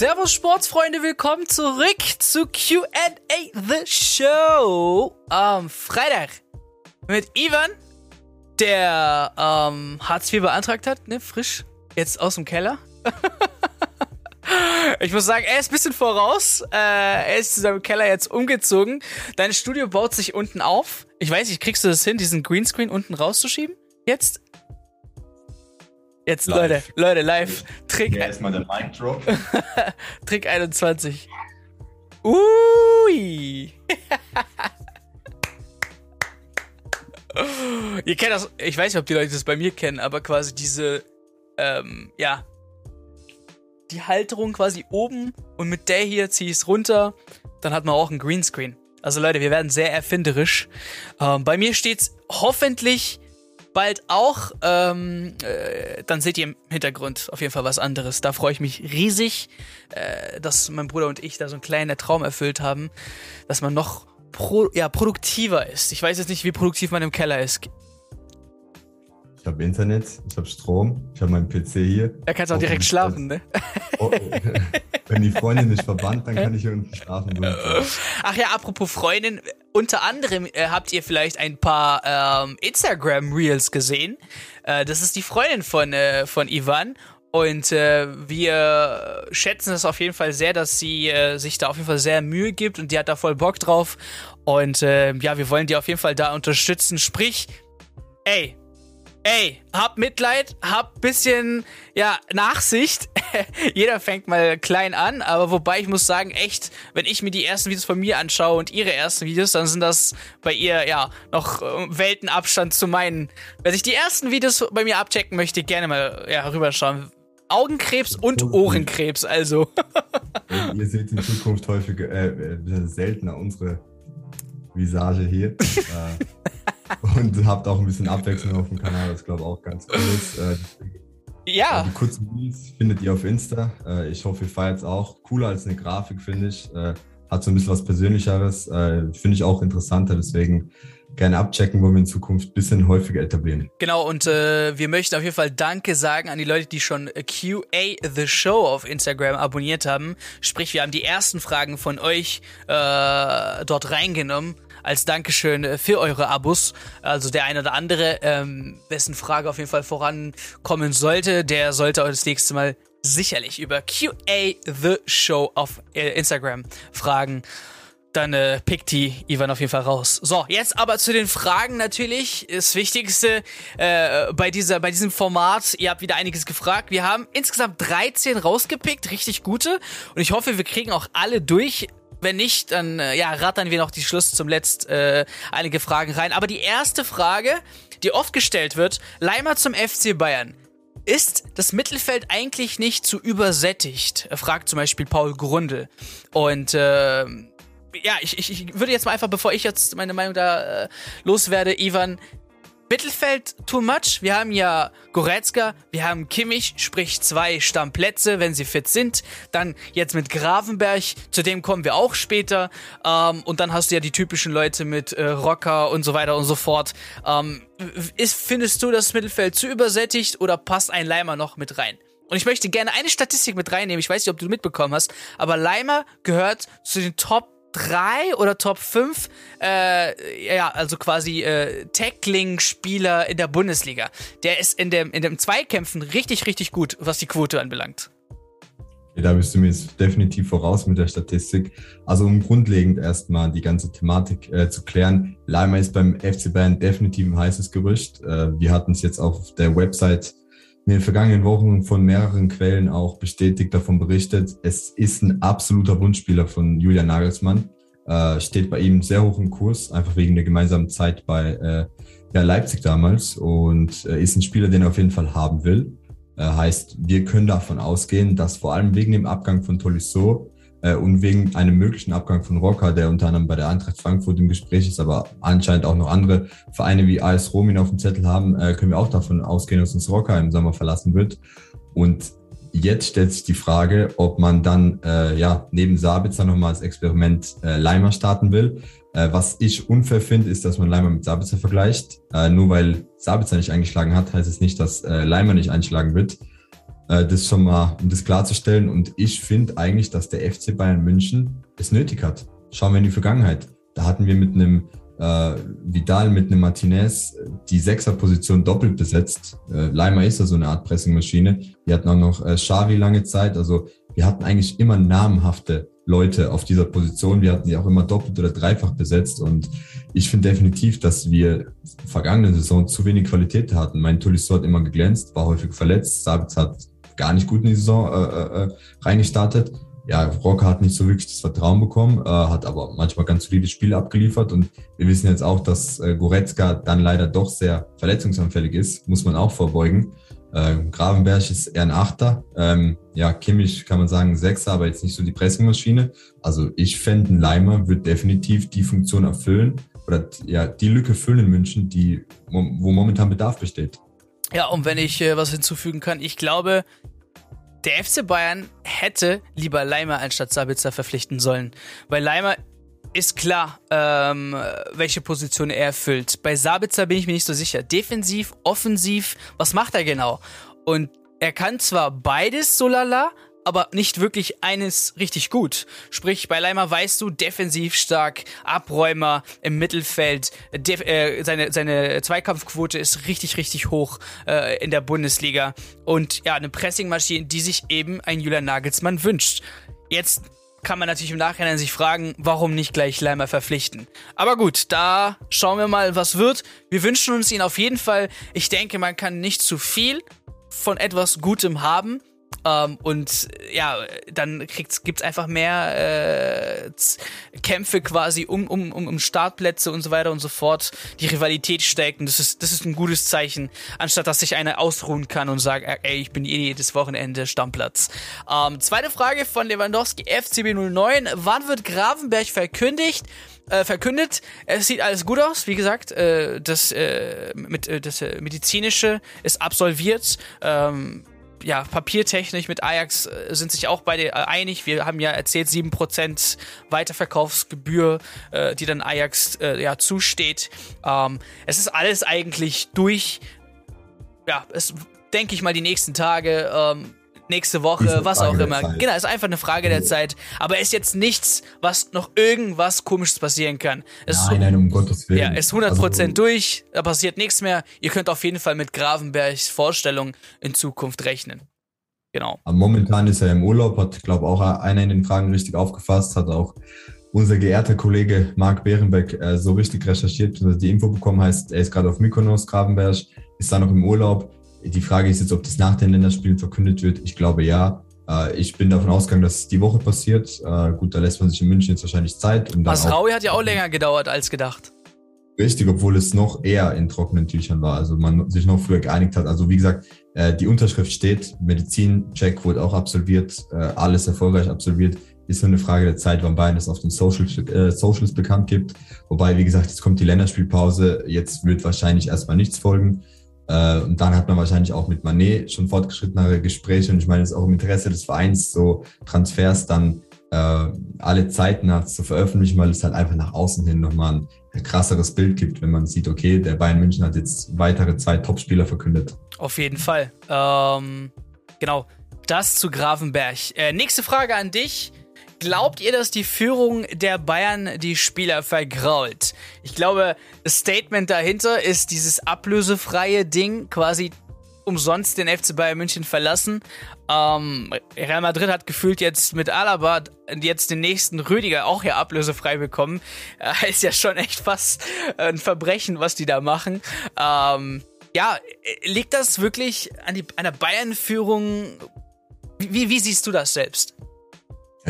Servus Sportsfreunde, willkommen zurück zu Q&A The Show am Freitag mit Ivan, der ähm, Hartz IV beantragt hat, ne, frisch, jetzt aus dem Keller. ich muss sagen, er ist ein bisschen voraus. Äh, er ist zu seinem Keller jetzt umgezogen. Dein Studio baut sich unten auf. Ich weiß nicht, kriegst du das hin, diesen Greenscreen unten rauszuschieben? Jetzt? Jetzt, live. Leute, Leute, live. Trick. Ja, erstmal der Mic Drop. Trick 21. Ui. Ihr kennt das, ich weiß nicht, ob die Leute das bei mir kennen, aber quasi diese, ähm, ja, die Halterung quasi oben und mit der hier ziehe ich es runter, dann hat man auch ein Greenscreen. Also Leute, wir werden sehr erfinderisch. Ähm, bei mir steht's hoffentlich bald auch. Ähm, äh, dann seht ihr im Hintergrund auf jeden Fall was anderes. Da freue ich mich riesig, äh, dass mein Bruder und ich da so einen kleinen Traum erfüllt haben, dass man noch pro, ja, produktiver ist. Ich weiß jetzt nicht, wie produktiv man im Keller ist. Ich habe Internet, ich habe Strom, ich habe meinen PC hier. Da kannst du auch direkt schlafen, ne? Oh, wenn die Freundin nicht verbannt, dann kann ich unten schlafen. Ach ja, apropos Freundin, unter anderem äh, habt ihr vielleicht ein paar ähm, Instagram-Reels gesehen. Äh, das ist die Freundin von, äh, von Ivan. Und äh, wir schätzen es auf jeden Fall sehr, dass sie äh, sich da auf jeden Fall sehr Mühe gibt und die hat da voll Bock drauf. Und äh, ja, wir wollen die auf jeden Fall da unterstützen. Sprich, ey, ey, hab Mitleid, hab bisschen, ja, Nachsicht. Jeder fängt mal klein an, aber wobei ich muss sagen, echt, wenn ich mir die ersten Videos von mir anschaue und ihre ersten Videos, dann sind das bei ihr, ja, noch äh, Weltenabstand zu meinen. Wer sich die ersten Videos bei mir abchecken möchte, gerne mal, ja, rüberschauen. Augenkrebs und Ohrenkrebs, also. Ihr seht in Zukunft häufiger, äh, äh seltener unsere Visage hier. äh, und habt auch ein bisschen Abwechslung auf dem Kanal, das glaube ich auch ganz cool ist. Äh, ja. Äh, die kurzen Reels findet ihr auf Insta. Äh, ich hoffe, ihr feiert es auch. Cooler als eine Grafik, finde ich. Äh, hat so ein bisschen was Persönlicheres. Äh, finde ich auch interessanter, deswegen gerne abchecken, wollen wir in Zukunft ein bisschen häufiger etablieren. Genau, und äh, wir möchten auf jeden Fall Danke sagen an die Leute, die schon QA The Show auf Instagram abonniert haben. Sprich, wir haben die ersten Fragen von euch äh, dort reingenommen als Dankeschön äh, für eure Abos. Also der eine oder andere, ähm, wessen Frage auf jeden Fall vorankommen sollte, der sollte das nächste Mal sicherlich über QA The Show auf äh, Instagram fragen. Dann äh, pickt die Ivan auf jeden Fall raus. So, jetzt aber zu den Fragen natürlich. Das Wichtigste äh, bei, dieser, bei diesem Format, ihr habt wieder einiges gefragt. Wir haben insgesamt 13 rausgepickt, richtig gute. Und ich hoffe, wir kriegen auch alle durch. Wenn nicht, dann äh, ja, rattern wir noch die Schluss zum Letzt äh, einige Fragen rein. Aber die erste Frage, die oft gestellt wird, Leimer zum FC Bayern. Ist das Mittelfeld eigentlich nicht zu übersättigt? Fragt zum Beispiel Paul Grundel. Und äh, ja, ich, ich, ich würde jetzt mal einfach, bevor ich jetzt meine Meinung da äh, loswerde, Ivan, Mittelfeld too much. Wir haben ja Goretzka, wir haben Kimmich, sprich zwei Stammplätze, wenn sie fit sind. Dann jetzt mit Gravenberg, zu dem kommen wir auch später. Ähm, und dann hast du ja die typischen Leute mit äh, Rocker und so weiter und so fort. Ähm, ist, findest du das Mittelfeld zu übersättigt oder passt ein Leimer noch mit rein? Und ich möchte gerne eine Statistik mit reinnehmen. Ich weiß nicht, ob du mitbekommen hast, aber Leimer gehört zu den Top 3 oder Top 5, äh, ja, also quasi äh, Tackling-Spieler in der Bundesliga. Der ist in dem, in dem Zweikämpfen richtig, richtig gut, was die Quote anbelangt. Ja, da bist du mir jetzt definitiv voraus mit der Statistik. Also um grundlegend erstmal die ganze Thematik äh, zu klären, Leimer ist beim FC Bayern definitiv ein heißes Gerücht. Äh, wir hatten es jetzt auf der Website in den vergangenen Wochen von mehreren Quellen auch bestätigt davon berichtet. Es ist ein absoluter Wunschspieler von Julian Nagelsmann. Äh, steht bei ihm sehr hoch im Kurs, einfach wegen der gemeinsamen Zeit bei äh, ja, Leipzig damals und äh, ist ein Spieler, den er auf jeden Fall haben will. Äh, heißt, wir können davon ausgehen, dass vor allem wegen dem Abgang von Tolisso und wegen einem möglichen Abgang von Rocker, der unter anderem bei der Eintracht Frankfurt im Gespräch ist, aber anscheinend auch noch andere Vereine wie AS Rom ihn auf dem Zettel haben, äh, können wir auch davon ausgehen, dass uns Rocker im Sommer verlassen wird. Und jetzt stellt sich die Frage, ob man dann äh, ja neben Sabitzer nochmal als Experiment äh, Leimer starten will. Äh, was ich unfair finde, ist, dass man Leimer mit Sabitzer vergleicht. Äh, nur weil Sabitzer nicht eingeschlagen hat, heißt es nicht, dass äh, Leimer nicht einschlagen wird. Äh, das schon mal, um das klarzustellen. Und ich finde eigentlich, dass der FC Bayern München es nötig hat. Schauen wir in die Vergangenheit. Da hatten wir mit einem äh, Vidal, mit einem Martinez die Sechserposition doppelt besetzt. Äh, Leimer ist ja so eine Art Pressingmaschine. Wir hatten auch noch äh, Xavi lange Zeit. Also wir hatten eigentlich immer namenhafte Leute auf dieser Position. Wir hatten sie auch immer doppelt oder dreifach besetzt. Und ich finde definitiv, dass wir vergangene Saison zu wenig Qualität hatten. Mein Tolisso hat immer geglänzt, war häufig verletzt. Sabitz hat gar nicht gut in die Saison äh, äh, äh, reingestartet. Ja, Rocker hat nicht so wirklich das Vertrauen bekommen, äh, hat aber manchmal ganz solide Spiele abgeliefert und wir wissen jetzt auch, dass äh, Goretzka dann leider doch sehr verletzungsanfällig ist, muss man auch vorbeugen. Ähm, Gravenberg ist eher ein Achter. Ähm, ja, Kimmich kann man sagen Sechser, aber jetzt nicht so die Pressingmaschine. Also ich fände, ein Leimer wird definitiv die Funktion erfüllen oder ja, die Lücke füllen in München, die, wo momentan Bedarf besteht. Ja, und wenn ich äh, was hinzufügen kann, ich glaube, der FC Bayern hätte lieber Leimer anstatt Sabitzer verpflichten sollen. Weil Leimer ist klar, ähm, welche Position er erfüllt. Bei Sabitzer bin ich mir nicht so sicher. Defensiv, offensiv, was macht er genau? Und er kann zwar beides so lala, aber nicht wirklich eines richtig gut. Sprich, bei Leimer weißt du, defensiv stark, Abräumer im Mittelfeld, äh, seine, seine Zweikampfquote ist richtig, richtig hoch äh, in der Bundesliga. Und ja, eine Pressingmaschine, die sich eben ein Julian Nagelsmann wünscht. Jetzt kann man natürlich im Nachhinein sich fragen, warum nicht gleich Leimer verpflichten. Aber gut, da schauen wir mal, was wird. Wir wünschen uns ihn auf jeden Fall. Ich denke, man kann nicht zu viel von etwas Gutem haben. Ähm, und ja, dann gibt es einfach mehr äh, Kämpfe quasi um, um, um, um Startplätze und so weiter und so fort. Die Rivalität steigt und das ist, das ist ein gutes Zeichen, anstatt dass sich einer ausruhen kann und sagt, ey, ich bin jedes Wochenende Stammplatz. Ähm, zweite Frage von Lewandowski, FCB 09. Wann wird Gravenberg verkündigt? Äh, verkündet. Es sieht alles gut aus, wie gesagt. Äh, das, äh, mit, äh, das äh, medizinische ist absolviert. Ähm, ja, papiertechnisch mit Ajax äh, sind sich auch beide äh, einig. Wir haben ja erzählt, 7% Weiterverkaufsgebühr, äh, die dann Ajax äh, ja zusteht. Ähm, es ist alles eigentlich durch. Ja, es denke ich mal die nächsten Tage. Ähm, nächste Woche, was auch immer. Genau, ist einfach eine Frage der Zeit. Aber es ist jetzt nichts, was noch irgendwas komisches passieren kann. Es nein, ist, nein, um Gottes Willen. Ja, ist 100% also, durch, da passiert nichts mehr. Ihr könnt auf jeden Fall mit Gravenbergs Vorstellung in Zukunft rechnen. Genau. Momentan ist er im Urlaub, hat, glaube auch einer in den Fragen richtig aufgefasst, hat auch unser geehrter Kollege Marc Behrenbeck äh, so richtig recherchiert, dass die Info bekommen heißt, er ist gerade auf Mykonos, Gravenberg, ist da noch im Urlaub die Frage ist jetzt, ob das nach den Länderspielen verkündet wird. Ich glaube ja. Äh, ich bin davon ausgegangen, dass es die Woche passiert. Äh, gut, da lässt man sich in München jetzt wahrscheinlich Zeit. Um Masraui hat ja auch länger gedauert als gedacht. Richtig, obwohl es noch eher in trockenen Tüchern war. Also man sich noch früher geeinigt hat. Also wie gesagt, äh, die Unterschrift steht, Medizincheck wurde auch absolviert, alles erfolgreich absolviert. Ist nur eine Frage der Zeit, wann Bayern das auf den Socials, äh, Socials bekannt gibt. Wobei, wie gesagt, jetzt kommt die Länderspielpause. Jetzt wird wahrscheinlich erstmal nichts folgen. Äh, und dann hat man wahrscheinlich auch mit Manet schon fortgeschrittenere Gespräche. Und ich meine, es ist auch im Interesse des Vereins, so Transfers dann äh, alle zeitnah zu veröffentlichen, weil es halt einfach nach außen hin nochmal ein, krasseres Bild gibt, wenn man sieht, okay, der Bayern München hat jetzt weitere zwei Topspieler verkündet. Auf jeden Fall. Ähm, genau. Das zu Gravenberg. Äh, nächste Frage an dich. Glaubt ihr, dass die Führung der Bayern die Spieler vergrault? Ich glaube, das Statement dahinter ist dieses ablösefreie Ding, quasi umsonst den FC Bayern München verlassen. Ähm, Real Madrid hat gefühlt jetzt mit Alaba jetzt den nächsten Rüdiger auch hier ablösefrei bekommen. Äh, ist ja schon echt fast ein Verbrechen, was die da machen. Ähm, ja, liegt das wirklich an, die, an der Bayern-Führung? Wie, wie siehst du das selbst?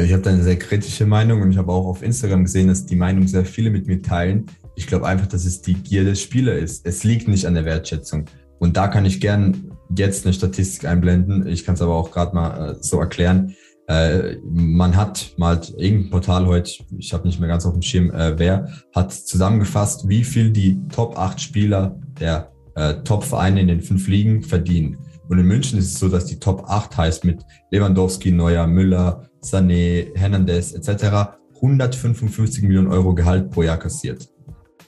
Ich habe da eine sehr kritische Meinung und ich habe auch auf Instagram gesehen, dass die Meinung sehr viele mit mir teilen. Ich glaube einfach, dass es die Gier des Spielers ist. Es liegt nicht an der Wertschätzung. Und da kann ich gern jetzt eine Statistik einblenden. Ich kann es aber auch gerade mal äh, so erklären. Äh, man hat mal irgendein Portal heute, ich habe nicht mehr ganz auf dem Schirm, äh, wer, hat zusammengefasst, wie viel die Top 8 Spieler der äh, Top-Vereine in den fünf Ligen verdienen. Und in München ist es so, dass die Top 8 heißt mit Lewandowski, Neuer, Müller, Sané, Hernandez etc. 155 Millionen Euro Gehalt pro Jahr kassiert.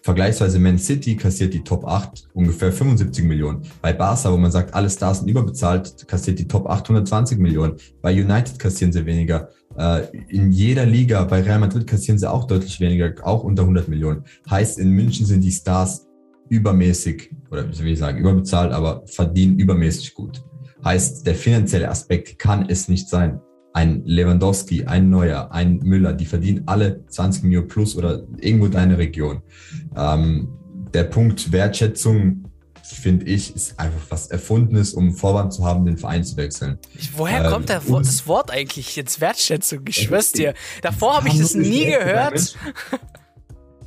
Vergleichsweise Man City kassiert die Top 8 ungefähr 75 Millionen. Bei Barca, wo man sagt, alle Stars sind überbezahlt, kassiert die Top 820 Millionen. Bei United kassieren sie weniger. Äh, in jeder Liga, bei Real Madrid kassieren sie auch deutlich weniger, auch unter 100 Millionen. Heißt, in München sind die Stars übermäßig, oder wie soll ich sagen, überbezahlt, aber verdienen übermäßig gut. Heißt, der finanzielle Aspekt kann es nicht sein ein Lewandowski, ein Neuer, ein Müller, die verdienen alle 20 Millionen plus oder irgendwo deine Region. Ähm, der Punkt Wertschätzung, finde ich, ist einfach was Erfundenes, um Vorwand zu haben, den Verein zu wechseln. Woher ähm, kommt der, das Wort eigentlich jetzt Wertschätzung? Ich schwör's dir. Davor habe ich das nie gehört.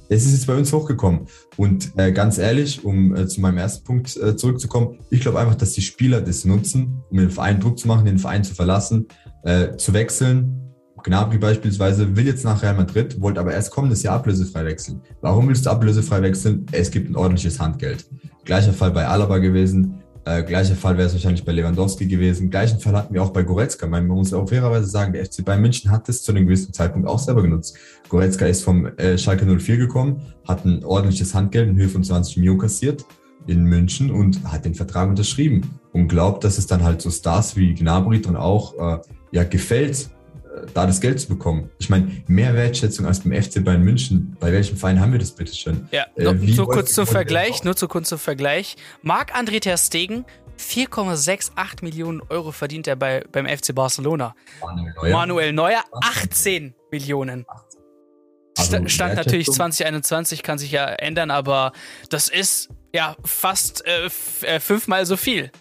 Es ist jetzt bei uns hochgekommen. Und äh, ganz ehrlich, um äh, zu meinem ersten Punkt äh, zurückzukommen, ich glaube einfach, dass die Spieler das nutzen, um den Verein Druck zu machen, den Verein zu verlassen, äh, zu wechseln. Gnabry beispielsweise will jetzt nach Real Madrid, wollte aber erst kommendes Jahr ablösefrei wechseln. Warum willst du ablösefrei wechseln? Es gibt ein ordentliches Handgeld. Gleicher Fall bei Alaba gewesen. Äh, gleicher Fall wäre es wahrscheinlich bei Lewandowski gewesen. Gleichen Fall hatten wir auch bei Goretzka. Man muss auch fairerweise sagen, der FC Bayern München hat das zu einem gewissen Zeitpunkt auch selber genutzt. Goretzka ist vom äh, Schalke 04 gekommen, hat ein ordentliches Handgeld in Höhe von 20 Mio kassiert in München und hat den Vertrag unterschrieben und glaubt, dass es dann halt so Stars wie Gnabry dann auch äh, ja gefällt, äh, da das Geld zu bekommen. Ich meine, mehr Wertschätzung als beim FC Bayern München. Bei welchem Verein haben wir das bitte schön? Ja, äh, nur kurz zum Vergleich, nur zu kurz zum Vergleich. Marc-André Ter Stegen 4,68 Millionen Euro verdient er bei, beim FC Barcelona. Manuel Neuer, Manuel Neuer 18 Millionen. Also Stand natürlich 2021, kann sich ja ändern, aber das ist ja fast äh, äh, fünfmal so viel.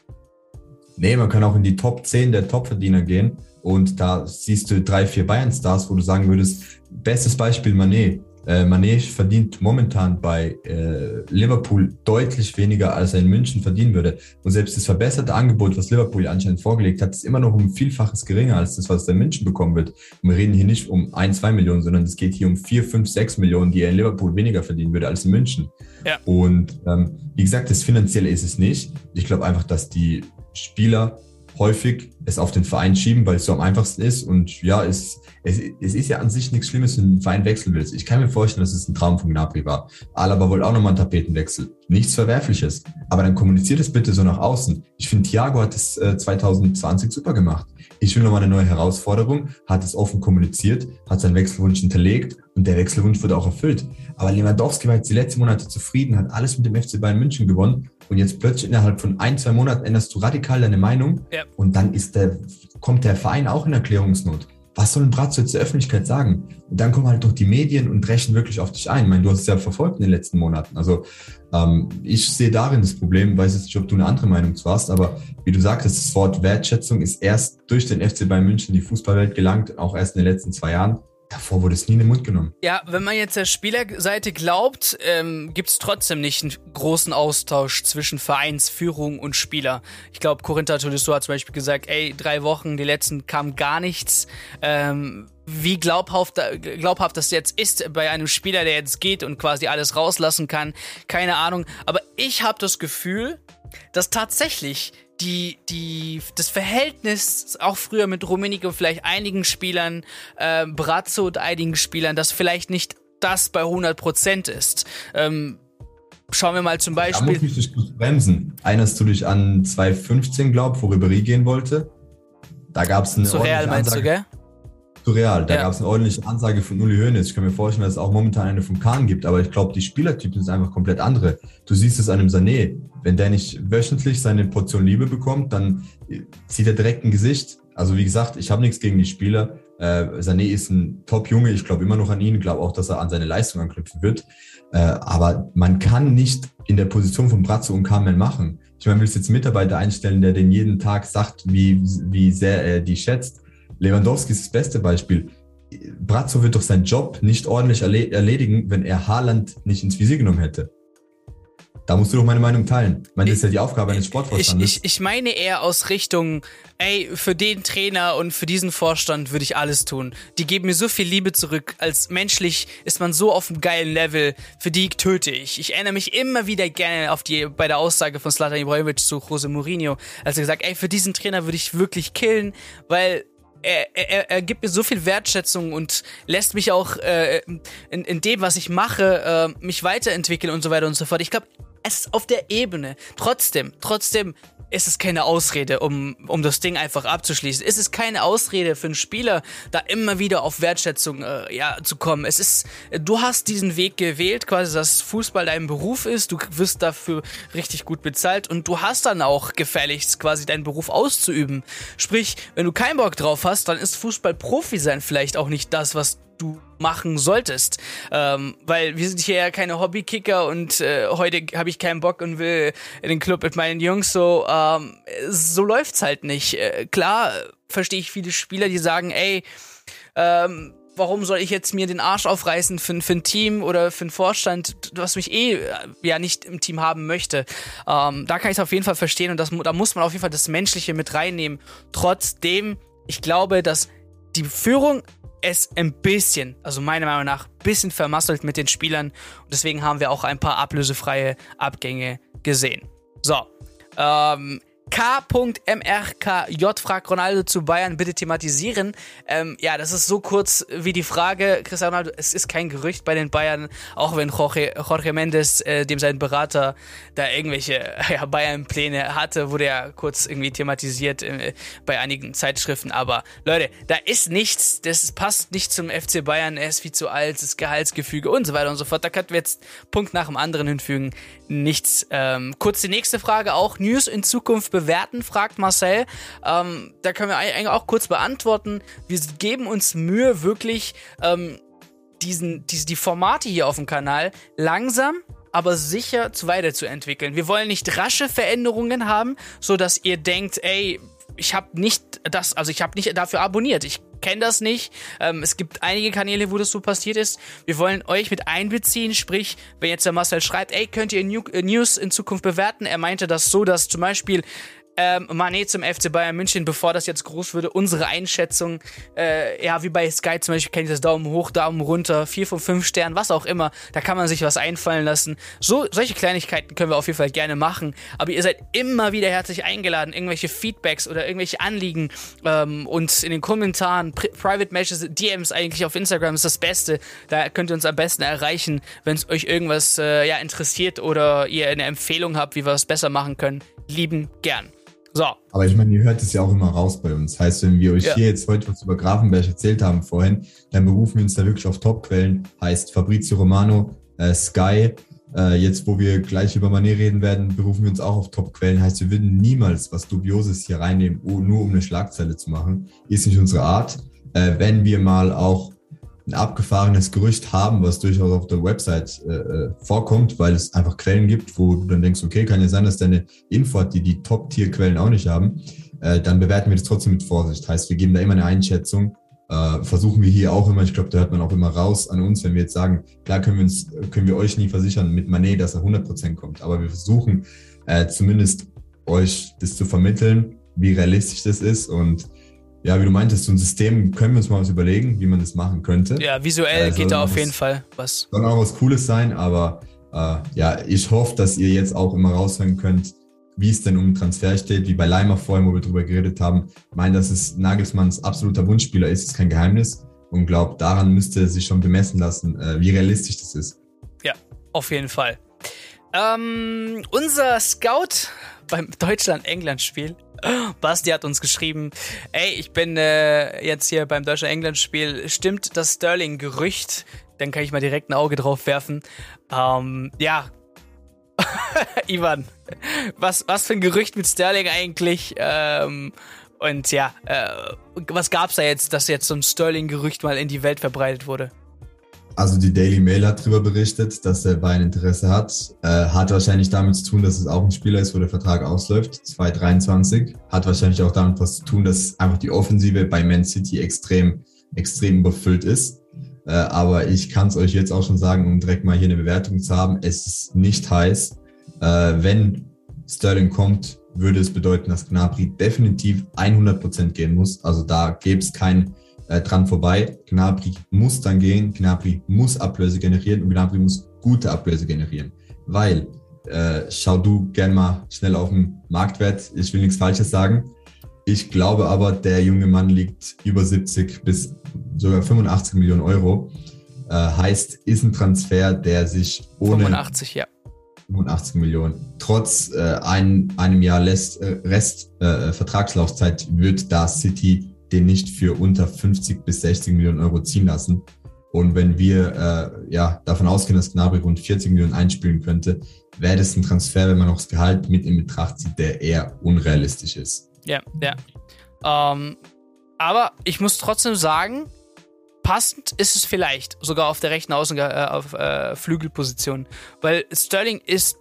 Nee, man kann auch in die Top 10 der Topverdiener gehen und da siehst du drei, vier Bayern-Stars, wo du sagen würdest, bestes Beispiel Manet. Äh, Mané verdient momentan bei äh, Liverpool deutlich weniger, als er in München verdienen würde. Und selbst das verbesserte Angebot, was Liverpool anscheinend vorgelegt hat, ist immer noch um Vielfaches geringer als das, was er in München bekommen wird. Und wir reden hier nicht um ein, zwei Millionen, sondern es geht hier um vier, fünf, sechs Millionen, die er in Liverpool weniger verdienen würde als in München. Ja. Und ähm, wie gesagt, das Finanzielle ist es nicht. Ich glaube einfach, dass die Spieler häufig es auf den Verein schieben, weil es so am einfachsten ist. Und ja, es, es, es ist ja an sich nichts Schlimmes, wenn du einen Verein wechseln willst. Ich kann mir vorstellen, dass es ein Traum von Gnabry war. Alaba wollte auch nochmal einen Tapetenwechsel. Nichts Verwerfliches. Aber dann kommuniziert es bitte so nach außen. Ich finde, Thiago hat es äh, 2020 super gemacht. Ich will nochmal eine neue Herausforderung, hat es offen kommuniziert, hat seinen Wechselwunsch hinterlegt und der Wechselwunsch wurde auch erfüllt. Aber Lewandowski war jetzt die letzten Monate zufrieden, hat alles mit dem FC Bayern München gewonnen und jetzt plötzlich innerhalb von ein, zwei Monaten änderst du radikal deine Meinung ja. und dann ist der, kommt der Verein auch in Erklärungsnot. Was soll ein Bratzo jetzt der Öffentlichkeit sagen? Und dann kommen halt doch die Medien und brechen wirklich auf dich ein. Ich meine, du hast es ja verfolgt in den letzten Monaten. Also ähm, ich sehe darin das Problem, weiß jetzt nicht, ob du eine andere Meinung zu hast, aber wie du sagtest, das Wort Wertschätzung ist erst durch den FC Bayern München in die Fußballwelt gelangt, auch erst in den letzten zwei Jahren. Davor wurde es nie in den Mund genommen. Ja, wenn man jetzt der Spielerseite glaubt, ähm, gibt es trotzdem nicht einen großen Austausch zwischen Vereinsführung und Spieler. Ich glaube, Corinta Tolisso hat zum Beispiel gesagt, ey, drei Wochen, die letzten kam gar nichts. Ähm, wie glaubhaft, glaubhaft das jetzt ist bei einem Spieler, der jetzt geht und quasi alles rauslassen kann, keine Ahnung. Aber ich habe das Gefühl, dass tatsächlich die, die, das Verhältnis auch früher mit Rummenigge und vielleicht einigen Spielern, äh, Brazzo und einigen Spielern, das vielleicht nicht das bei 100% ist. Ähm, schauen wir mal zum Beispiel. Da muss ich dich kurz bremsen. Erinnerst du dich an 2015, glaub, wo Ribéry gehen wollte? Da gab es eine. Zu Real meinst Ansage. du, gell? Surreal. Da ja. gab es eine ordentliche Ansage von Uli Hoeneß. Ich kann mir vorstellen, dass es auch momentan eine von Kahn gibt, aber ich glaube, die Spielertypen sind einfach komplett andere. Du siehst es an einem Sané. Wenn der nicht wöchentlich seine Portion Liebe bekommt, dann zieht er direkt ein Gesicht. Also wie gesagt, ich habe nichts gegen die Spieler. Äh, Sané ist ein Top-Junge. Ich glaube immer noch an ihn. Ich glaube auch, dass er an seine Leistung anknüpfen wird. Äh, aber man kann nicht in der Position von Brazzo und Carmen machen. Ich meine, willst jetzt einen Mitarbeiter einstellen, der den jeden Tag sagt, wie, wie sehr er die schätzt. Lewandowski ist das beste Beispiel. Brazzo wird doch seinen Job nicht ordentlich erledigen, wenn er Haaland nicht ins Visier genommen hätte. Da musst du doch meine Meinung teilen. Ich meine, das ist ja die Aufgabe eines Sportvorstandes. Ich, ich, ich meine eher aus Richtung, ey, für den Trainer und für diesen Vorstand würde ich alles tun. Die geben mir so viel Liebe zurück. Als menschlich ist man so auf einem geilen Level. Für die töte ich. Ich erinnere mich immer wieder gerne auf die, bei der Aussage von Slatan Ibrahimovic zu Jose Mourinho, als er gesagt, ey, für diesen Trainer würde ich wirklich killen, weil er, er, er gibt mir so viel Wertschätzung und lässt mich auch äh, in, in dem, was ich mache, äh, mich weiterentwickeln und so weiter und so fort. Ich glaube, es ist auf der Ebene. Trotzdem, trotzdem ist es keine Ausrede, um, um das Ding einfach abzuschließen. Es ist keine Ausrede für einen Spieler, da immer wieder auf Wertschätzung äh, ja, zu kommen. Es ist, du hast diesen Weg gewählt, quasi, dass Fußball dein Beruf ist, du wirst dafür richtig gut bezahlt und du hast dann auch gefälligst quasi deinen Beruf auszuüben. Sprich, wenn du keinen Bock drauf hast, dann ist Fußball Profi sein vielleicht auch nicht das, was du machen solltest. Ähm, weil wir sind hier ja keine Hobbykicker und äh, heute habe ich keinen Bock und will in den Club mit meinen Jungs. So, ähm, so läuft's halt nicht. Äh, klar verstehe ich viele Spieler, die sagen, ey, ähm, warum soll ich jetzt mir den Arsch aufreißen für, für ein Team oder für einen Vorstand, was mich eh äh, ja nicht im Team haben möchte. Ähm, da kann ich es auf jeden Fall verstehen und das, da muss man auf jeden Fall das Menschliche mit reinnehmen. Trotzdem, ich glaube, dass die Führung es ein bisschen, also meiner Meinung nach, ein bisschen vermasselt mit den Spielern. Und deswegen haben wir auch ein paar ablösefreie Abgänge gesehen. So, ähm, K.MRKJ fragt Ronaldo zu Bayern, bitte thematisieren. Ähm, ja, das ist so kurz wie die Frage, Cristiano Ronaldo, es ist kein Gerücht bei den Bayern, auch wenn Jorge, Jorge Mendes, äh, dem sein Berater, da irgendwelche ja, Bayern-Pläne hatte, wurde ja kurz irgendwie thematisiert äh, bei einigen Zeitschriften. Aber Leute, da ist nichts, das passt nicht zum FC Bayern, er ist viel zu alt, das Gehaltsgefüge und so weiter und so fort. Da könnten wir jetzt Punkt nach dem anderen hinfügen. Nichts. Ähm, kurz die nächste Frage auch. News in Zukunft bewerten, fragt Marcel. Ähm, da können wir eigentlich auch kurz beantworten. Wir geben uns Mühe, wirklich ähm, diesen, diese, die Formate hier auf dem Kanal langsam aber sicher zu weiterzuentwickeln. Wir wollen nicht rasche Veränderungen haben, so dass ihr denkt, ey, ich habe nicht das, also ich habe nicht dafür abonniert. Ich kenne das nicht. Ähm, es gibt einige Kanäle, wo das so passiert ist. Wir wollen euch mit einbeziehen, sprich, wenn jetzt der Marcel schreibt, ey, könnt ihr äh, News in Zukunft bewerten? Er meinte das so, dass zum Beispiel ähm, Mané zum FC Bayern München, bevor das jetzt groß würde, unsere Einschätzung, äh, ja, wie bei Sky zum Beispiel, kenne ich das Daumen hoch, Daumen runter, vier von fünf Sternen, was auch immer, da kann man sich was einfallen lassen. So, solche Kleinigkeiten können wir auf jeden Fall gerne machen, aber ihr seid immer wieder herzlich eingeladen, irgendwelche Feedbacks oder irgendwelche Anliegen ähm, und in den Kommentaren, Pri Private Messages, DMs eigentlich auf Instagram ist das Beste, da könnt ihr uns am besten erreichen, wenn es euch irgendwas äh, ja, interessiert oder ihr eine Empfehlung habt, wie wir es besser machen können, lieben gern. So. Aber ich meine, ihr hört es ja auch immer raus bei uns. Heißt, wenn wir euch ja. hier jetzt heute was über Grafenberg erzählt haben vorhin, dann berufen wir uns da wirklich auf Top-Quellen. Heißt Fabrizio Romano, äh, Sky. Äh, jetzt, wo wir gleich über Manet reden werden, berufen wir uns auch auf Top-Quellen. Heißt, wir würden niemals was Dubioses hier reinnehmen, nur um eine Schlagzeile zu machen. Ist nicht unsere Art. Äh, wenn wir mal auch ein abgefahrenes Gerücht haben, was durchaus auf der Website äh, äh, vorkommt, weil es einfach Quellen gibt, wo du dann denkst, okay, kann ja sein, dass deine Info hat, die die Top-Tier-Quellen auch nicht haben, äh, dann bewerten wir das trotzdem mit Vorsicht. Heißt, wir geben da immer eine Einschätzung. Äh, versuchen wir hier auch immer, ich glaube, da hört man auch immer raus an uns, wenn wir jetzt sagen, klar können wir uns, können wir euch nie versichern mit Manet, dass er 100% kommt, aber wir versuchen äh, zumindest euch das zu vermitteln, wie realistisch das ist und ja, wie du meintest, so ein System können wir uns mal was überlegen, wie man das machen könnte. Ja, visuell äh, geht da auf jeden Fall was. Soll auch was Cooles sein, aber äh, ja, ich hoffe, dass ihr jetzt auch immer raushören könnt, wie es denn um Transfer steht, wie bei Leimer vorhin, wo wir drüber geredet haben. Ich meine, dass es Nagelsmanns absoluter Wunschspieler ist, ist kein Geheimnis und glaube, daran müsste sich schon bemessen lassen, äh, wie realistisch das ist. Ja, auf jeden Fall. Ähm, unser Scout beim Deutschland-England-Spiel Basti hat uns geschrieben, ey, ich bin äh, jetzt hier beim Deutschland-England-Spiel. Stimmt das Sterling-Gerücht? Dann kann ich mal direkt ein Auge drauf werfen. Ähm, ja. Ivan, was, was für ein Gerücht mit Sterling eigentlich? Ähm, und ja, äh, was gab's da jetzt, dass jetzt so ein Sterling-Gerücht mal in die Welt verbreitet wurde? Also die Daily Mail hat darüber berichtet, dass er Bayern Interesse hat. Äh, hat wahrscheinlich damit zu tun, dass es auch ein Spieler ist, wo der Vertrag ausläuft, 2023. Hat wahrscheinlich auch damit was zu tun, dass einfach die Offensive bei Man City extrem, extrem überfüllt ist. Äh, aber ich kann es euch jetzt auch schon sagen, um direkt mal hier eine Bewertung zu haben. Es ist nicht heiß. Äh, wenn Sterling kommt, würde es bedeuten, dass Gnabry definitiv 100% gehen muss. Also da gäbe es kein äh, dran vorbei. Gnabry muss dann gehen, Gnabry muss Ablöse generieren und Gnabry muss gute Ablöse generieren. Weil, äh, schau du gern mal schnell auf den Marktwert, ich will nichts Falsches sagen. Ich glaube aber, der junge Mann liegt über 70 bis sogar 85 Millionen Euro. Äh, heißt, ist ein Transfer, der sich ohne 85, ja. 85 Millionen. Trotz äh, ein, einem Jahr Rest, äh, Rest äh, Vertragslaufzeit wird da City den nicht für unter 50 bis 60 Millionen Euro ziehen lassen. Und wenn wir äh, ja, davon ausgehen, dass Gnabry rund 40 Millionen einspielen könnte, wäre das ein Transfer, wenn man auch das Gehalt mit in Betracht zieht, der eher unrealistisch ist. Ja, ja. Ähm, aber ich muss trotzdem sagen, passend ist es vielleicht sogar auf der rechten Außen äh, auf äh, Flügelposition, weil Sterling ist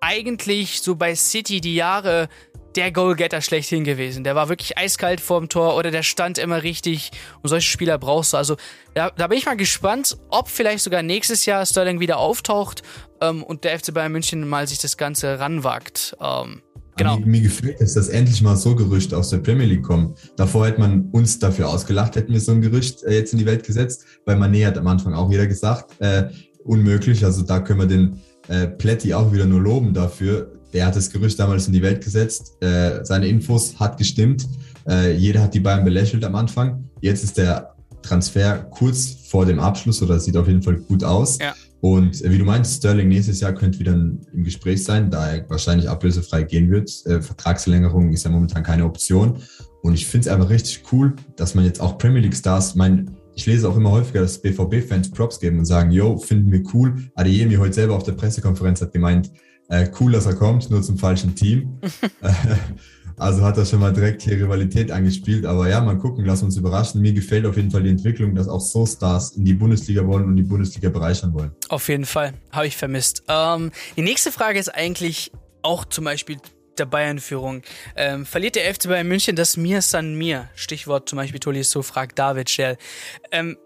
eigentlich so bei City die Jahre der Goalgetter schlechthin gewesen. Der war wirklich eiskalt vorm Tor oder der stand immer richtig. Und solche Spieler brauchst du. Also da, da bin ich mal gespannt, ob vielleicht sogar nächstes Jahr Sterling wieder auftaucht ähm, und der FC Bayern München mal sich das Ganze ranwagt. Ähm, Genau. Mir, mir gefällt es, dass endlich mal so Gerüchte aus der Premier League kommen. Davor hätte man uns dafür ausgelacht, hätten wir so ein Gerücht äh, jetzt in die Welt gesetzt, weil Mané hat am Anfang auch wieder gesagt, äh, unmöglich. Also da können wir den äh, Pletti auch wieder nur loben dafür, der hat das Gerücht damals in die Welt gesetzt. Äh, seine Infos hat gestimmt. Äh, jeder hat die Bayern belächelt am Anfang. Jetzt ist der Transfer kurz vor dem Abschluss oder sieht auf jeden Fall gut aus. Ja. Und äh, wie du meinst, Sterling nächstes Jahr könnte wieder im Gespräch sein, da er wahrscheinlich ablösefrei gehen wird. Äh, Vertragsverlängerung ist ja momentan keine Option. Und ich finde es einfach richtig cool, dass man jetzt auch Premier League Stars, mein, ich lese auch immer häufiger, dass BVB-Fans Props geben und sagen, yo, finden wir cool. Adeyemi heute selber auf der Pressekonferenz hat gemeint, äh, cool, dass er kommt, nur zum falschen Team. also hat er schon mal direkt hier Rivalität angespielt. Aber ja, mal gucken, lass uns überraschen. Mir gefällt auf jeden Fall die Entwicklung, dass auch so Stars in die Bundesliga wollen und die Bundesliga bereichern wollen. Auf jeden Fall, habe ich vermisst. Ähm, die nächste Frage ist eigentlich auch zum Beispiel der Bayern-Führung. Ähm, verliert der FC Bayern München das Mir San Mir? Stichwort zum Beispiel Tolisso fragt David Schell. Ähm,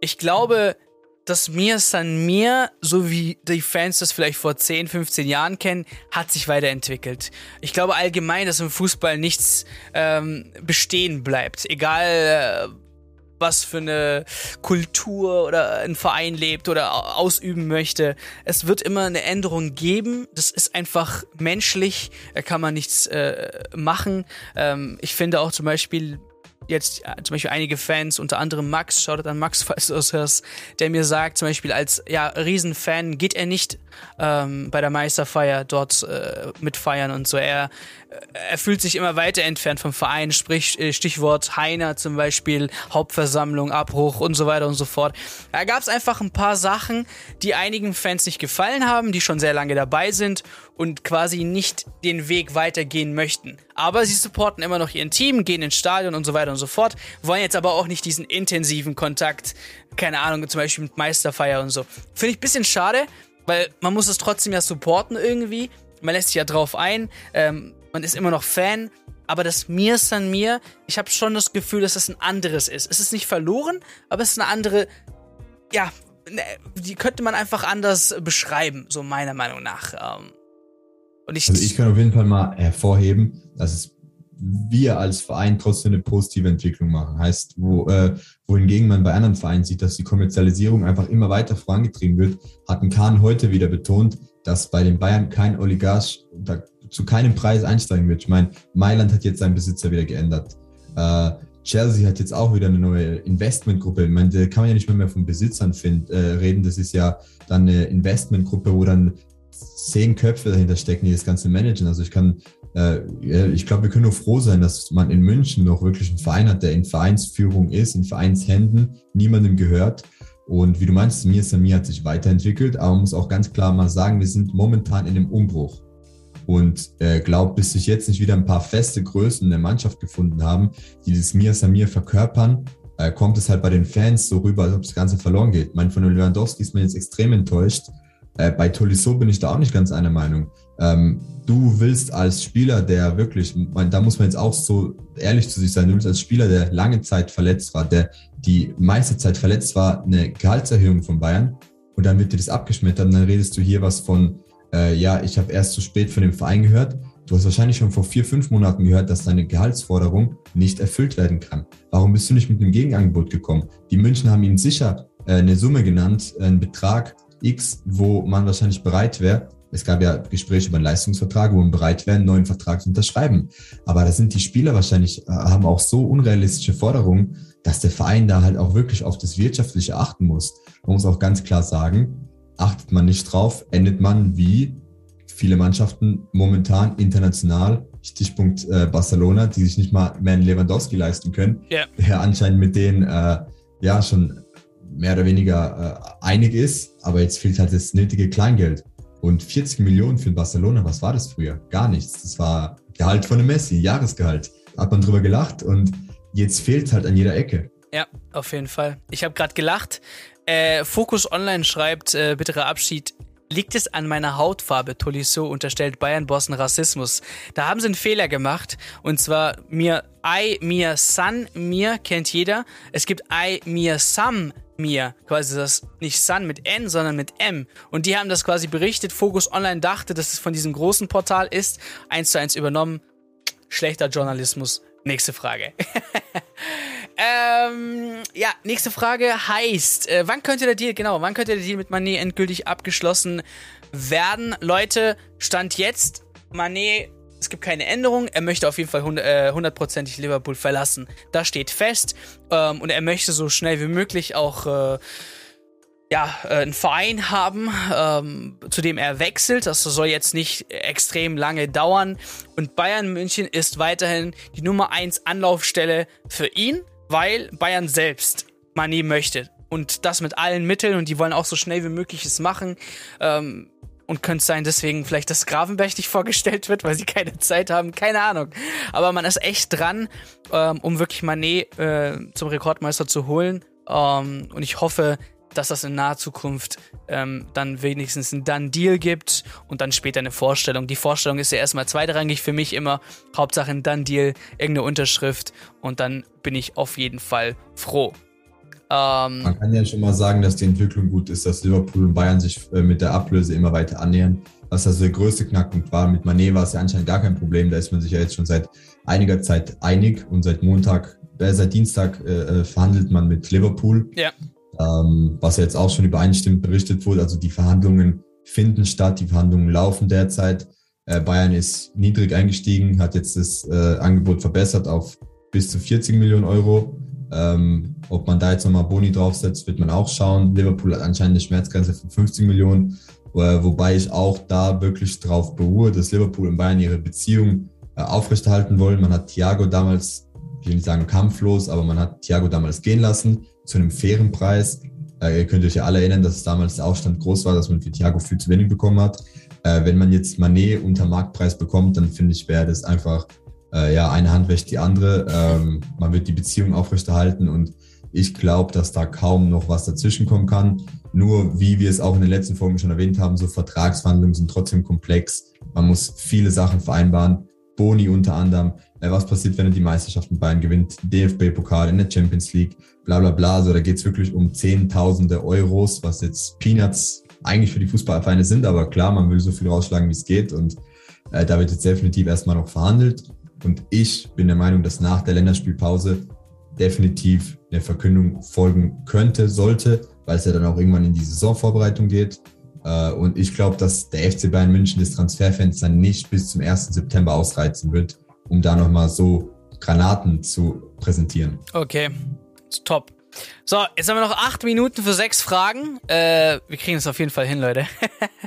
ich glaube, das Mir San Mir, so wie die Fans das vielleicht vor 10, 15 Jahren kennen, hat sich weiterentwickelt. Ich glaube allgemein, dass im Fußball nichts ähm, bestehen bleibt. Egal, äh, was für eine Kultur oder ein Verein lebt oder ausüben möchte. Es wird immer eine Änderung geben. Das ist einfach menschlich. Da kann man nichts äh, machen. Ähm, ich finde auch zum Beispiel jetzt äh, zum Beispiel einige Fans, unter anderem Max, schaut an Max, falls du das hörst, der mir sagt, zum Beispiel als ja, Riesenfan geht er nicht ähm, bei der Meisterfeier dort äh, mitfeiern und so. Er, er fühlt sich immer weiter entfernt vom Verein, sprich äh, Stichwort Heiner zum Beispiel, Hauptversammlung, Abbruch und so weiter und so fort. Da gab es einfach ein paar Sachen, die einigen Fans nicht gefallen haben, die schon sehr lange dabei sind und quasi nicht den Weg weitergehen möchten. Aber sie supporten immer noch ihren Team, gehen ins Stadion und so weiter und so fort, wollen jetzt aber auch nicht diesen intensiven Kontakt, keine Ahnung, zum Beispiel mit Meisterfeier und so. Finde ich ein bisschen schade, weil man muss es trotzdem ja supporten irgendwie. Man lässt sich ja drauf ein. Ähm, man ist immer noch Fan. Aber das Mir San Mir, ich habe schon das Gefühl, dass es das ein anderes ist. Es ist nicht verloren, aber es ist eine andere, ja, ne, die könnte man einfach anders beschreiben, so meiner Meinung nach. Ähm, und ich, also ich kann auf jeden Fall mal hervorheben, dass wir als Verein trotzdem eine positive Entwicklung machen. Heißt, wo, äh, wohingegen man bei anderen Vereinen sieht, dass die Kommerzialisierung einfach immer weiter vorangetrieben wird, hat ein Kahn heute wieder betont, dass bei den Bayern kein Oligarch zu keinem Preis einsteigen wird. Ich meine, Mailand hat jetzt seinen Besitzer wieder geändert. Äh, Chelsea hat jetzt auch wieder eine neue Investmentgruppe. Ich meine, da kann man ja nicht mehr, mehr von Besitzern find, äh, reden. Das ist ja dann eine Investmentgruppe, wo dann zehn Köpfe dahinter stecken, die das Ganze managen. Also ich kann äh, ich glaube, wir können nur froh sein, dass man in München noch wirklich einen Verein hat, der in Vereinsführung ist, in Vereinshänden, niemandem gehört. Und wie du meinst, Mir Sami hat sich weiterentwickelt, aber man muss auch ganz klar mal sagen, wir sind momentan in einem Umbruch. Und äh, glaube, bis sich jetzt nicht wieder ein paar feste Größen in der Mannschaft gefunden haben, die das Mir Samir verkörpern, äh, kommt es halt bei den Fans so rüber, als ob das Ganze verloren geht. Mein von Lewandowski ist mir jetzt extrem enttäuscht. Äh, bei Tolisso bin ich da auch nicht ganz einer Meinung. Ähm, du willst als Spieler, der wirklich, man, da muss man jetzt auch so ehrlich zu sich sein, du willst als Spieler, der lange Zeit verletzt war, der die meiste Zeit verletzt war, eine Gehaltserhöhung von Bayern und dann wird dir das abgeschmettert und dann redest du hier was von, äh, ja, ich habe erst zu spät von dem Verein gehört. Du hast wahrscheinlich schon vor vier, fünf Monaten gehört, dass deine Gehaltsforderung nicht erfüllt werden kann. Warum bist du nicht mit einem Gegenangebot gekommen? Die München haben ihnen sicher äh, eine Summe genannt, einen Betrag X, wo man wahrscheinlich bereit wäre, Es gab ja Gespräche über einen Leistungsvertrag, wo man bereit wäre, einen neuen Vertrag zu unterschreiben. Aber da sind die Spieler wahrscheinlich, äh, haben auch so unrealistische Forderungen, dass der Verein da halt auch wirklich auf das Wirtschaftliche achten muss. Man muss auch ganz klar sagen, achtet man nicht drauf, endet man wie viele Mannschaften momentan international, Stichpunkt äh, Barcelona, die sich nicht mal mehr einen Lewandowski leisten können, yeah. der anscheinend mit denen äh, ja schon mehr oder weniger äh, einig ist, aber jetzt fehlt halt das nötige Kleingeld. Und 40 Millionen für Barcelona, was war das früher? Gar nichts. Das war Gehalt von einem Messi, Jahresgehalt. Hat man drüber gelacht und jetzt fehlt es halt an jeder Ecke. Ja, auf jeden Fall. Ich habe gerade gelacht. Äh, Focus Online schreibt, äh, bitterer Abschied. Liegt es an meiner Hautfarbe? Tolisso unterstellt Bayern-Bossen Rassismus. Da haben sie einen Fehler gemacht. Und zwar mir, I, mir, San, mir kennt jeder. Es gibt I, mir, Sam, mir, quasi das nicht Sun mit N, sondern mit M. Und die haben das quasi berichtet. Focus Online dachte, dass es von diesem großen Portal ist. Eins zu eins übernommen. Schlechter Journalismus. Nächste Frage. ähm, ja, nächste Frage heißt, äh, wann könnte der Deal, genau, wann könnte der Deal mit Manet endgültig abgeschlossen werden? Leute, Stand jetzt, Manet es gibt keine Änderung. Er möchte auf jeden Fall äh, hundertprozentig Liverpool verlassen. Das steht fest. Ähm, und er möchte so schnell wie möglich auch äh, ja, äh, einen Verein haben, ähm, zu dem er wechselt. Das soll jetzt nicht extrem lange dauern. Und Bayern München ist weiterhin die Nummer 1 Anlaufstelle für ihn, weil Bayern selbst Mani möchte. Und das mit allen Mitteln und die wollen auch so schnell wie möglich es machen. Ähm, und könnte sein, deswegen vielleicht, dass Gravenberg nicht vorgestellt wird, weil sie keine Zeit haben. Keine Ahnung. Aber man ist echt dran, ähm, um wirklich Manet äh, zum Rekordmeister zu holen. Ähm, und ich hoffe, dass das in naher Zukunft ähm, dann wenigstens einen Done Deal gibt und dann später eine Vorstellung. Die Vorstellung ist ja erstmal zweitrangig für mich immer. Hauptsache ein Done Deal, irgendeine Unterschrift und dann bin ich auf jeden Fall froh. Ähm, Man kann ja schon mal sagen, dass die Entwicklung gut ist, dass Liverpool und Bayern sich äh, mit der Ablöse immer weiter annähern. Was also der größte Knackpunkt war. Mit Manet war es ja anscheinend gar kein Problem. Da ist man sich ja jetzt schon seit einiger Zeit einig und seit Montag, äh, seit Dienstag äh, äh verhandelt man mit Liverpool. Ja. Ähm, was jetzt auch schon übereinstimmend berichtet wurde. Also die Verhandlungen finden statt, die Verhandlungen laufen derzeit. Äh, Bayern ist niedrig eingestiegen, hat jetzt das äh, Angebot verbessert auf bis zu 40 Millionen Euro. Ähm, ob man da jetzt nochmal Boni draufsetzt, wird man auch schauen. Liverpool hat anscheinend eine Schmerzgrenze von 50 Millionen, äh, wobei ich auch da wirklich drauf beruhe, dass Liverpool und Bayern ihre Beziehung äh, aufrechterhalten wollen. Man hat Thiago damals, ich will nicht sagen kampflos, aber man hat Thiago damals gehen lassen zu einem fairen Preis. Äh, ihr könnt euch ja alle erinnern, dass damals der Aufstand groß war, dass man für Thiago viel zu wenig bekommen hat. Äh, wenn man jetzt Manet unter Marktpreis bekommt, dann finde ich, wäre das einfach äh, ja, eine Hand wäscht die andere. Ähm, man wird die Beziehung aufrechterhalten und ich glaube, dass da kaum noch was dazwischen kommen kann. Nur, wie wir es auch in den letzten Folgen schon erwähnt haben, so Vertragsverhandlungen sind trotzdem komplex. Man muss viele Sachen vereinbaren. Boni unter anderem. Äh, was passiert, wenn er die Meisterschaft mit Bayern gewinnt? DFB-Pokal in der Champions League, bla bla bla. Also da geht es wirklich um Zehntausende Euros, was jetzt Peanuts eigentlich für die Fußballvereine sind. Aber klar, man will so viel rausschlagen, wie es geht. Und äh, da wird jetzt definitiv erstmal noch verhandelt. Und ich bin der Meinung, dass nach der Länderspielpause definitiv eine Verkündung folgen könnte, sollte, weil es ja dann auch irgendwann in die Saisonvorbereitung geht. Äh, und ich glaube, dass der FC Bayern München das Transferfenster nicht bis zum 1. September ausreizen wird, um da nochmal so Granaten zu präsentieren. Okay, top. So, jetzt haben wir noch acht Minuten für sechs Fragen. Äh, wir kriegen es auf jeden Fall hin, Leute.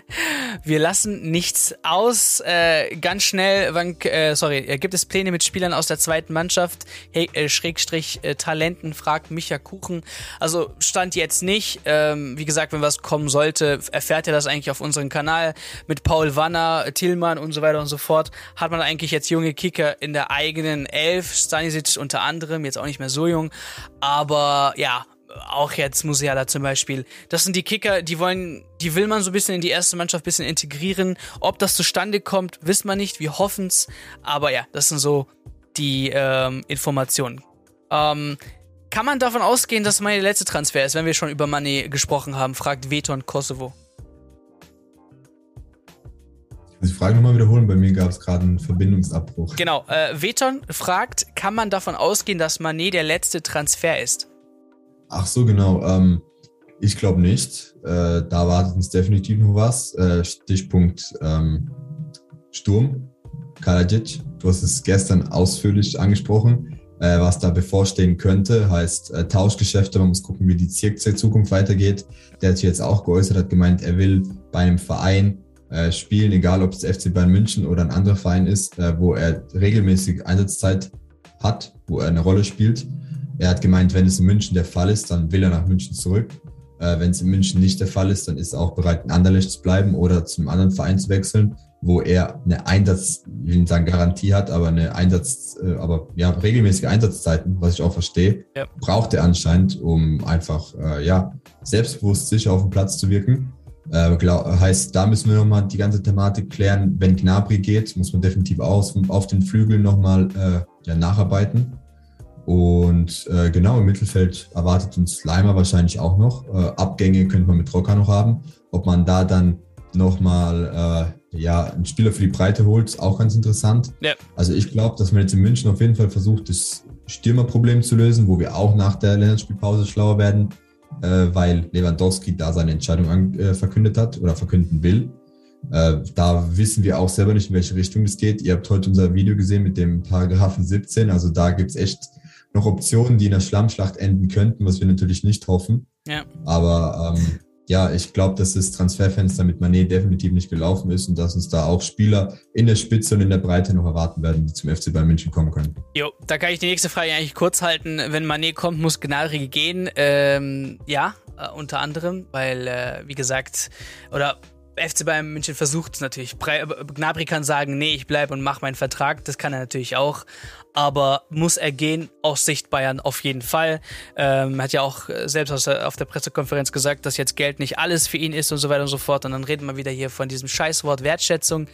wir lassen nichts aus. Äh, ganz schnell, wann, äh, sorry, äh, gibt es Pläne mit Spielern aus der zweiten Mannschaft? Hey, äh, Schrägstrich äh, Talenten, fragt Micha Kuchen. Also stand jetzt nicht. Ähm, wie gesagt, wenn was kommen sollte, erfährt ihr das eigentlich auf unserem Kanal. Mit Paul Wanner, Tillmann und so weiter und so fort. Hat man eigentlich jetzt junge Kicker in der eigenen Elf. Stanisic unter anderem, jetzt auch nicht mehr so jung. Aber ja, auch jetzt Musiala zum Beispiel. Das sind die Kicker, die wollen, die will man so ein bisschen in die erste Mannschaft ein bisschen integrieren. Ob das zustande kommt, wissen wir nicht. Wir hoffen's. Aber ja, das sind so die ähm, Informationen. Ähm, kann man davon ausgehen, dass meine letzte Transfer ist, wenn wir schon über Money gesprochen haben, fragt Veton Kosovo. Ich die Frage nochmal wiederholen, bei mir gab es gerade einen Verbindungsabbruch. Genau, äh, Veton fragt, kann man davon ausgehen, dass Manet der letzte Transfer ist? Ach so, genau. Ähm, Ich glaube nicht. Äh, da wartet uns definitiv noch was. Äh, Stichpunkt ähm, Sturm, Kalajic. Du hast es gestern ausführlich angesprochen, äh, was da bevorstehen könnte. Heißt äh, Tauschgeschäfte, man muss gucken, wie die Zukunft weitergeht. Der hat sich jetzt auch geäußert, hat gemeint, er will bei einem Verein äh, spielen, egal ob es FC Bayern München oder ein anderer Verein ist, äh, wo er regelmäßig Einsatzzeit hat, wo er eine Rolle spielt. Er hat gemeint, wenn es in München der Fall ist, dann will er nach München zurück. Äh, wenn es in München nicht der Fall ist, dann ist er auch bereit, in Anderlecht zu bleiben oder zum anderen Verein zu wechseln, wo er eine Einsatz, ich will nicht sagen Garantie hat, aber eine Einsatz, äh, aber ja, regelmäßige Einsatzzeiten, was ich auch verstehe, ja. braucht er anscheinend, um einfach, äh, ja, selbstbewusst sicher auf dem Platz zu wirken. Äh, glaub, heißt, da müssen wir nochmal die ganze Thematik klären. Wenn Gnabry geht, muss man definitiv aus, auf den Flügeln nochmal äh, ja, nacharbeiten. Und äh, genau im Mittelfeld erwartet uns Leimer wahrscheinlich auch noch. Äh, Abgänge könnte man mit Rocker noch haben. Ob man da dann nochmal äh, ja, einen Spieler für die Breite holt, ist auch ganz interessant. Ja. Also ich glaube, dass man jetzt in München auf jeden Fall versucht, das Stürmerproblem zu lösen, wo wir auch nach der Länderspielpause schlauer werden, äh, weil Lewandowski da seine Entscheidung an, äh, verkündet hat oder verkünden will. Äh, da wissen wir auch selber nicht, in welche Richtung es geht. Ihr habt heute unser Video gesehen mit dem Paragraphen 17. Also da gibt es echt noch Optionen, die in der Schlammschlacht enden könnten, was wir natürlich nicht hoffen. Ja. Aber ähm, ja, ich glaube, dass das Transferfenster mit Manet definitiv nicht gelaufen ist und dass uns da auch Spieler in der Spitze und in der Breite noch erwarten werden, die zum FC Bayern München kommen können. Jo, da kann ich die nächste Frage eigentlich kurz halten. Wenn Manet kommt, muss Gnabry gehen. Ähm, ja, äh, unter anderem, weil, äh, wie gesagt, oder FC Bayern München versucht es natürlich. Gnabry kann sagen, nee, ich bleibe und mache meinen Vertrag. Das kann er natürlich auch. Aber muss er gehen aus Sicht Bayern auf jeden Fall. Ähm, hat ja auch selbst der, auf der Pressekonferenz gesagt, dass jetzt Geld nicht alles für ihn ist und so weiter und so fort. Und dann reden wir wieder hier von diesem Scheißwort Wertschätzung.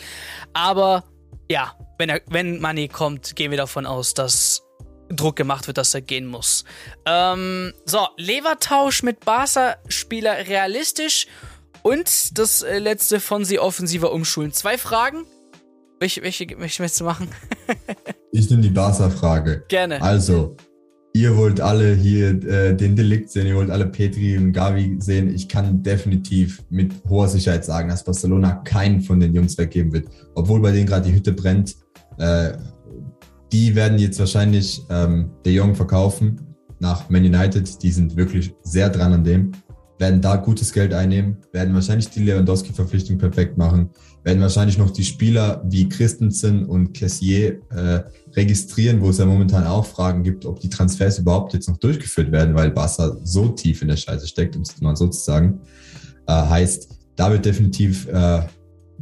Aber ja, wenn, er, wenn Money kommt, gehen wir davon aus, dass Druck gemacht wird, dass er gehen muss. Ähm, so, Levertausch mit Barca-Spieler realistisch und das äh, letzte von sie offensiver Umschulen. Zwei Fragen. Welche, welche, welche möchtest du machen? ich nehme die Barca-Frage. Gerne. Also, ihr wollt alle hier äh, den Delikt sehen, ihr wollt alle Petri und Gavi sehen. Ich kann definitiv mit hoher Sicherheit sagen, dass Barcelona keinen von den Jungs weggeben wird. Obwohl bei denen gerade die Hütte brennt. Äh, die werden jetzt wahrscheinlich ähm, De Jong verkaufen nach Man United. Die sind wirklich sehr dran an dem werden da gutes Geld einnehmen, werden wahrscheinlich die Lewandowski-Verpflichtung perfekt machen, werden wahrscheinlich noch die Spieler wie Christensen und Cassier äh, registrieren, wo es ja momentan auch Fragen gibt, ob die Transfers überhaupt jetzt noch durchgeführt werden, weil Barca so tief in der Scheiße steckt, um es mal so zu sagen. Äh, heißt, da wird definitiv äh,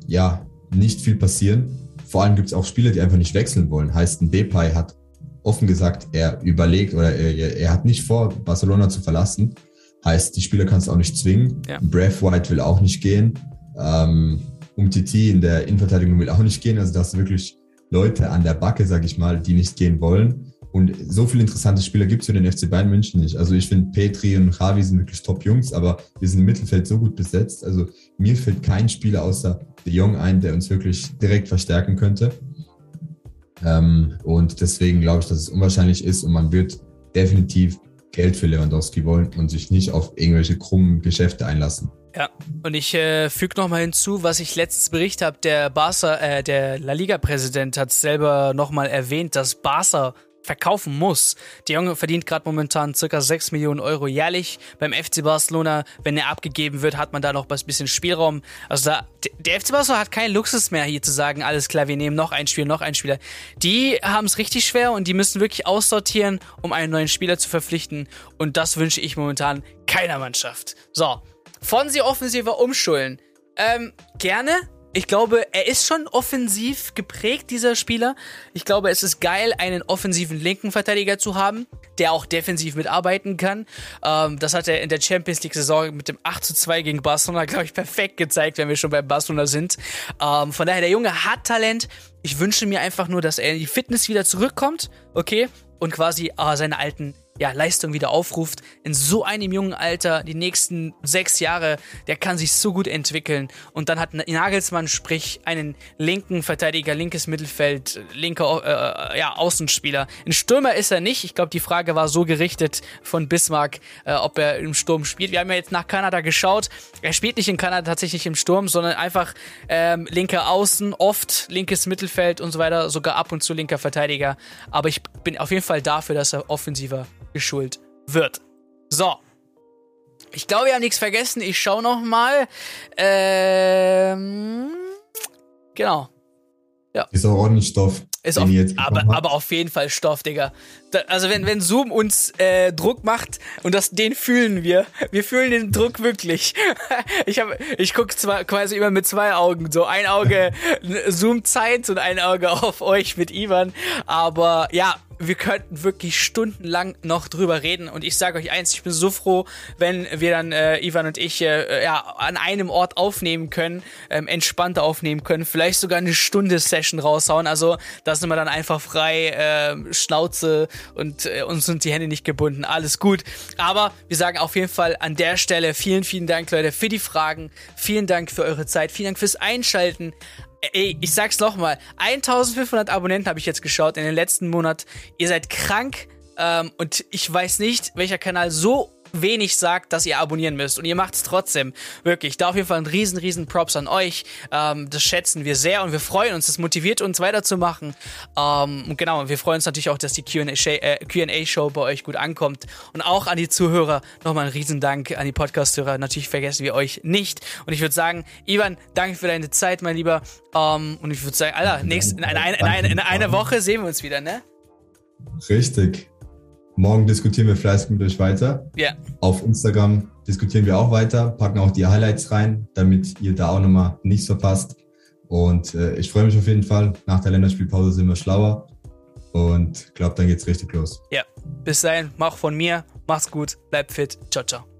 ja nicht viel passieren. Vor allem gibt es auch Spieler, die einfach nicht wechseln wollen. Heißt, ein Depay hat offen gesagt, er überlegt oder er, er hat nicht vor, Barcelona zu verlassen Heißt, die Spieler kannst du auch nicht zwingen. Ja. White will auch nicht gehen. Ähm, Umtiti in der Innenverteidigung will auch nicht gehen. Also da hast du wirklich Leute an der Backe, sag ich mal, die nicht gehen wollen. Und so viele interessante Spieler gibt es für den FC Bayern München nicht. Also ich finde, Petri und Javi sind wirklich Top-Jungs, aber wir sind im Mittelfeld so gut besetzt. Also mir fällt kein Spieler außer De Jong ein, der uns wirklich direkt verstärken könnte. Ähm, und deswegen glaube ich, dass es unwahrscheinlich ist und man wird definitiv Geld für Lewandowski wollen und sich nicht auf irgendwelche krummen Geschäfte einlassen. Ja, und ich äh, füge nochmal hinzu, was ich letztens berichtet habe, der Barca, äh, der La Liga-Präsident hat selber nochmal erwähnt, dass Barca verkaufen muss. Der Junge verdient gerade momentan circa 6 Millionen Euro jährlich beim FC Barcelona. Wenn er abgegeben wird, hat man da noch ein bisschen Spielraum. Also da, der FC Barcelona hat keinen Luxus mehr hier zu sagen, alles klar, wir nehmen noch einen Spieler, noch einen Spieler. Die haben es richtig schwer und die müssen wirklich aussortieren, um einen neuen Spieler zu verpflichten. Und das wünsche ich momentan keiner Mannschaft. So, von sie offensiver umschulen. Ähm, gerne ich glaube, er ist schon offensiv geprägt, dieser Spieler. Ich glaube, es ist geil, einen offensiven linken Verteidiger zu haben, der auch defensiv mitarbeiten kann. Ähm, das hat er in der Champions League-Saison mit dem 8 zu 2 gegen Barcelona, glaube ich, perfekt gezeigt, wenn wir schon bei Barcelona sind. Ähm, von daher, der Junge hat Talent. Ich wünsche mir einfach nur, dass er in die Fitness wieder zurückkommt, okay? Und quasi äh, seine alten ja, Leistung wieder aufruft. In so einem jungen Alter, die nächsten sechs Jahre, der kann sich so gut entwickeln. Und dann hat Nagelsmann, sprich, einen linken Verteidiger, linkes Mittelfeld, linker äh, ja, Außenspieler. Ein Stürmer ist er nicht. Ich glaube, die Frage war so gerichtet von Bismarck, äh, ob er im Sturm spielt. Wir haben ja jetzt nach Kanada geschaut. Er spielt nicht in Kanada tatsächlich im Sturm, sondern einfach ähm, linker Außen, oft linkes Mittelfeld und so weiter, sogar ab und zu linker Verteidiger. Aber ich bin auf jeden Fall dafür, dass er offensiver geschult wird. So. Ich glaube, wir haben nichts vergessen. Ich schaue noch mal. Ähm, genau. Ja. Ist auch ordentlich Stoff. Ist auf, aber, aber auf jeden Fall Stoff, Digga. Da, also wenn, wenn Zoom uns äh, Druck macht und das, den fühlen wir. Wir fühlen den Druck wirklich. ich hab, ich guck zwar quasi immer mit zwei Augen. So ein Auge Zoom-Zeit und ein Auge auf euch mit Ivan. Aber ja, wir könnten wirklich stundenlang noch drüber reden. Und ich sage euch eins, ich bin so froh, wenn wir dann, äh, Ivan und ich, äh, ja, an einem Ort aufnehmen können, ähm, entspannter aufnehmen können, vielleicht sogar eine Stunde Session raushauen. Also da sind wir dann einfach frei, äh, Schnauze und äh, uns sind die Hände nicht gebunden. Alles gut. Aber wir sagen auf jeden Fall an der Stelle vielen, vielen Dank, Leute, für die Fragen. Vielen Dank für eure Zeit. Vielen Dank fürs Einschalten. Ey, ich sag's nochmal. 1500 Abonnenten habe ich jetzt geschaut in den letzten Monat. Ihr seid krank. Ähm, und ich weiß nicht, welcher Kanal so wenig sagt, dass ihr abonnieren müsst. Und ihr macht es trotzdem. Wirklich. Da auf jeden Fall ein riesen, riesen Props an euch. Ähm, das schätzen wir sehr und wir freuen uns. Das motiviert uns weiterzumachen. Ähm, und genau, wir freuen uns natürlich auch, dass die QA-Show äh, bei euch gut ankommt. Und auch an die Zuhörer nochmal ein riesen Dank an die Podcast-Hörer. Natürlich vergessen wir euch nicht. Und ich würde sagen, Ivan, danke für deine Zeit, mein Lieber. Ähm, und ich würde sagen, Alter, nächst, in, in, in, in einer Woche sehen wir uns wieder, ne? Richtig. Morgen diskutieren wir fleißig mit euch weiter. Ja. Auf Instagram diskutieren wir auch weiter, packen auch die Highlights rein, damit ihr da auch nochmal nichts verpasst. Und äh, ich freue mich auf jeden Fall. Nach der Länderspielpause sind wir schlauer. Und glaube, dann geht's richtig los. Ja. Bis dahin, mach von mir. Mach's gut. Bleib fit. Ciao, ciao.